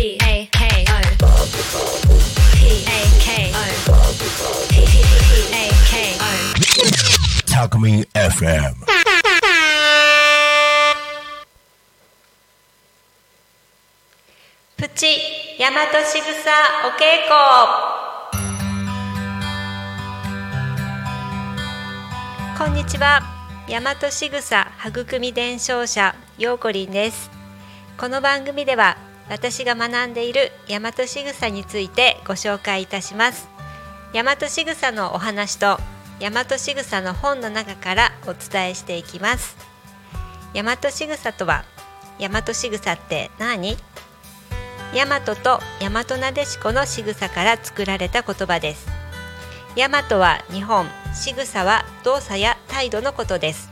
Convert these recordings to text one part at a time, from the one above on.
A K O P A K O P A K O タクミン FM プチ大和しぐさお稽古こんにちは大和しぐさ育み伝承者ようこりんですこの番組では私が学んでいる大和しぐさについてご紹介いたします。大和しぐさのお話と大和しぐさの本の中からお伝えしていきます。大和しぐさとは大和しぐさって何？大和と大和なでしこの仕草から作られた言葉です。大和は日本仕草は動作や態度のことです。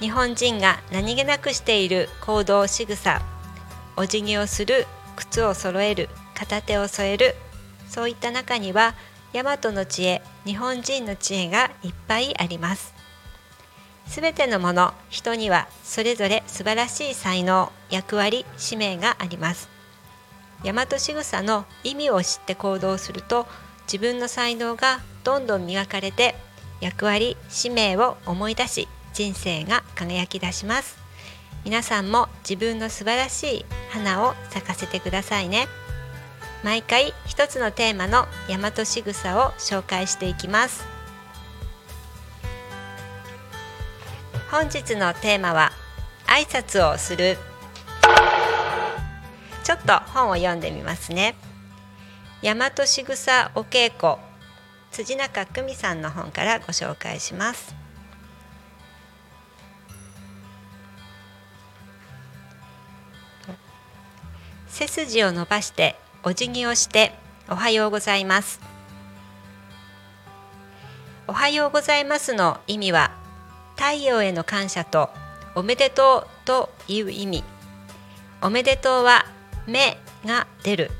日本人が何気なくしている行動仕草お辞儀をする靴を揃える片手を添える。そういった中には大和の知恵日本人の知恵がいっぱいあります。すべてのもの人にはそれぞれ素晴らしい才能役割使命があります。大和仕草の意味を知って行動すると自分の才能がどんどん磨かれて役割使命を思い出し人生が輝き出します。皆さんも自分の素晴らしい花を咲かせてくださいね。毎回一つのテーマの大和仕草を紹介していきます。本日のテーマは挨拶をする。ちょっと本を読んでみますね。大和しぐさお稽古辻中久美さんの本からご紹介します。背筋を伸ばしてお辞儀をしておはようございます。おはようございますの意味は太陽への感謝とおめでとうという意味。おめでとうは目が出る。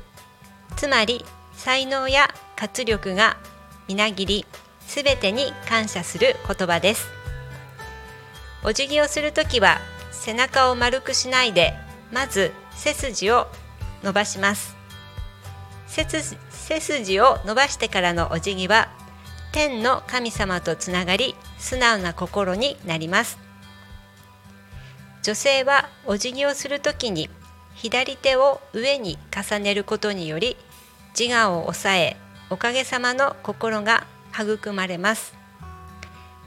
つまり才能や活力がみなぎりすべてに感謝する言葉です。お辞儀をするときは背中を丸くしないでまず背筋を伸ばします。背筋背筋を伸ばしてからのお辞儀は天の神様とつながり素直な心になります。女性はお辞儀をするときに左手を上に重ねることにより自我を抑えおかげさまの心が育まれます。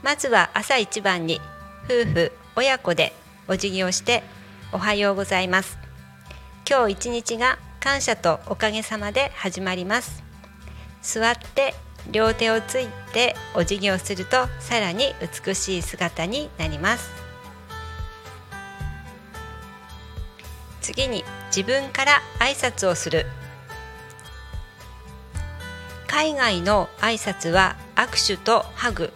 まずは朝一番に夫婦親子でお辞儀をしておはようございます。今日一日が感謝とおかげさまで始まります。座って両手をついてお辞儀をするとさらに美しい姿になります。次に自分から挨拶をする。海外の挨拶は握手とハグ。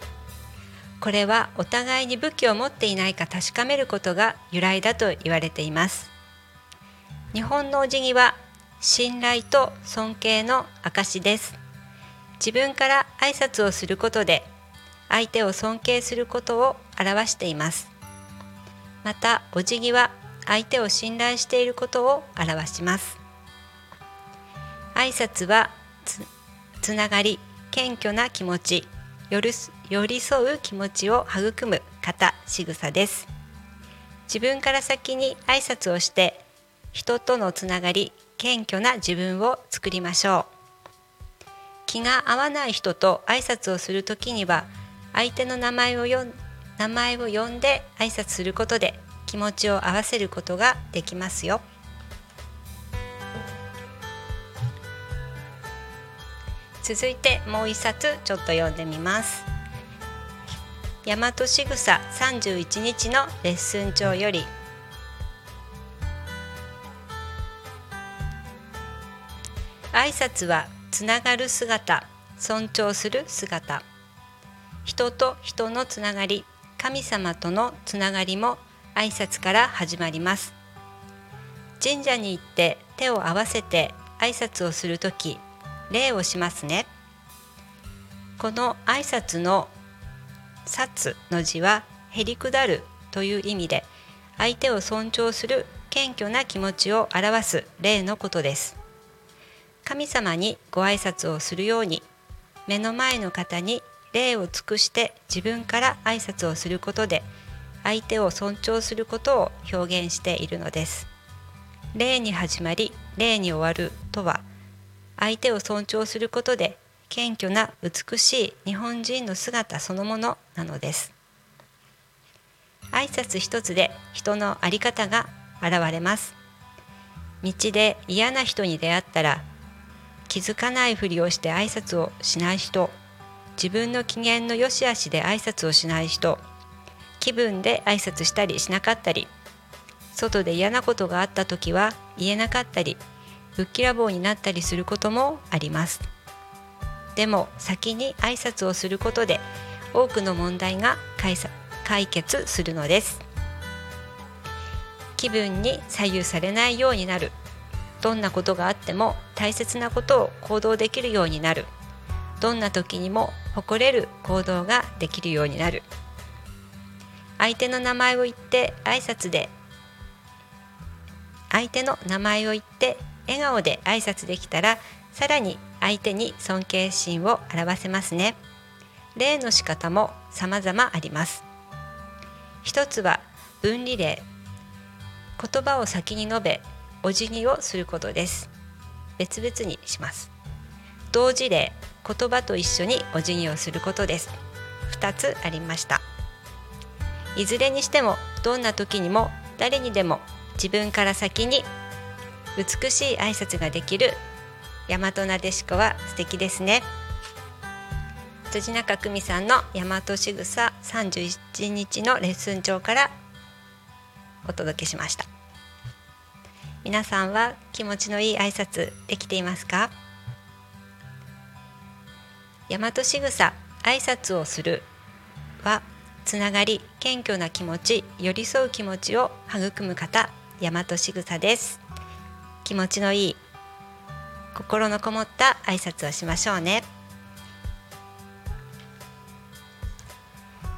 これはお互いに武器を持っていないか確かめることが由来だと言われています。日本のお辞儀は信頼と尊敬の証です。自分から挨拶をすることで相手を尊敬することを表しています。またお辞儀は相手を信頼していることを表します。挨拶はつつながり謙虚な気持ち寄り寄り添う気持ちを育む方仕草です。自分から先に挨拶をして人とのつながり謙虚な自分を作りましょう。気が合わない人と挨拶をするときには相手の名前をよん名前を呼んで挨拶することで気持ちを合わせることができますよ。続いてもう一冊ちょっと読んでみます。大和しぐさ31日のレッスン帳より挨拶はつながる姿尊重する姿。人と人のつながり神様とのつながりも挨拶から始まります。神社に行って手を合わせて挨拶をするとき礼をしますね。この挨拶の「殺」の字はへりくだるという意味で相手を尊重する謙虚な気持ちを表す礼のことです。神様にご挨拶をするように目の前の方に礼を尽くして自分から挨拶をすることで相手を尊重することを表現しているのです。礼に始まり礼に終わるとは相手を尊重することで謙虚な美しい日本人の姿そのものなのです。挨拶一つで人の在り方が現れます。道で嫌な人に出会ったら気づかないふりをして挨拶をしない人。自分の機嫌の良し悪しで挨拶をしない人。気分で挨拶したりしなかったり。外で嫌なことがあった時は言えなかったり。ぶっきらぼうになったりすることもあります。でも先に挨拶をすることで多くの問題が解決するのです。気分に左右されないようになる。どんなことがあっても大切なことを行動できるようになる。どんな時にも誇れる行動ができるようになる。相手の名前を言って挨拶で相手の名前を言って笑顔で挨拶できたらさらに相手に尊敬心を表せますね。礼の仕方も様々あります。一つは分離礼言葉を先に述べお辞儀をすることです。別々にします。同時礼言葉と一緒にお辞儀をすることです。2つありました。いずれにしてもどんな時にも誰にでも自分から先に美しい挨拶ができる大和なでしこは素敵ですね。辻中久美さんの大和しぐさ31日のレッスン帳からお届けしました。皆さんは気持ちのいい挨拶できていますか？大和しぐさ挨拶をするはつながり謙虚な気持ち寄り添う気持ちを育む方大和しぐさです。気持ちのいい心のこもった挨拶をしましょうね。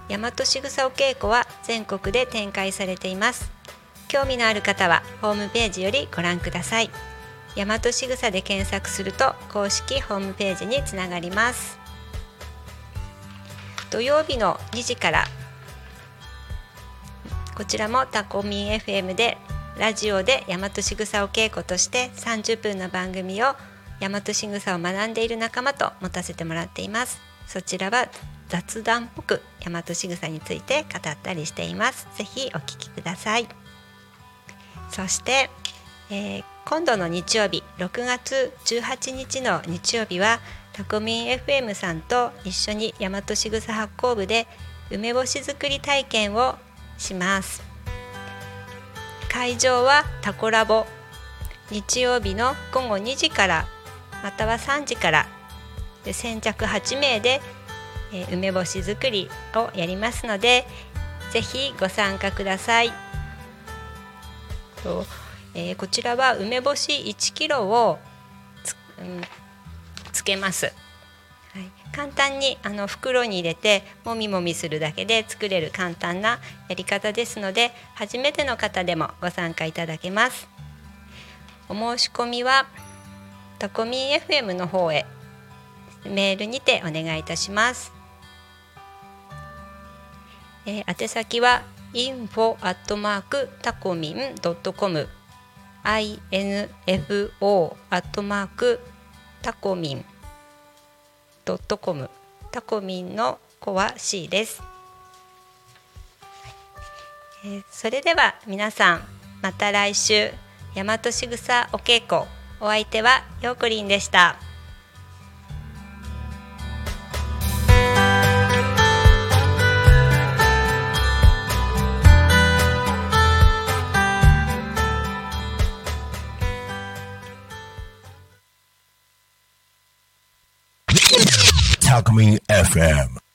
大和しぐさお稽古は全国で展開されています。興味のある方はホームページよりご覧ください。大和しぐさで検索すると公式ホームページにつながります。土曜日の2時からこちらもタコミン FM でラジオで大和しぐさを稽古として30分の番組を大和しぐさを学んでいる仲間と持たせてもらっています。そちらは雑談っぽく大和しぐさについて語ったりしています。ぜひお聞きください。そして、えー、今度の日曜日6月18日の日曜日はタコミン FM さんと一緒に大和しぐさ発酵部で梅干し作り体験をします会場はタコラボ日曜日の午後2時からまたは3時から先着8名で、え、梅干し作りをやりますのでぜひご参加ください。とえー、こちらは梅干し1キロをつ,、うん、つけます。はい、簡単にあの袋に入れてもみもみするだけで作れる簡単なやり方ですので初めての方でもご参加いただけます。お申し込みはタコミン FM の方へメールにてお願いいたします、えー、宛先は info アットマークタコミンドットコム info アットマークタコミンドットコムタコミンの子は C です、えー、それでは皆さんまた来週。大和しぐさお稽古。お相手はようこりんでした。Farming FM.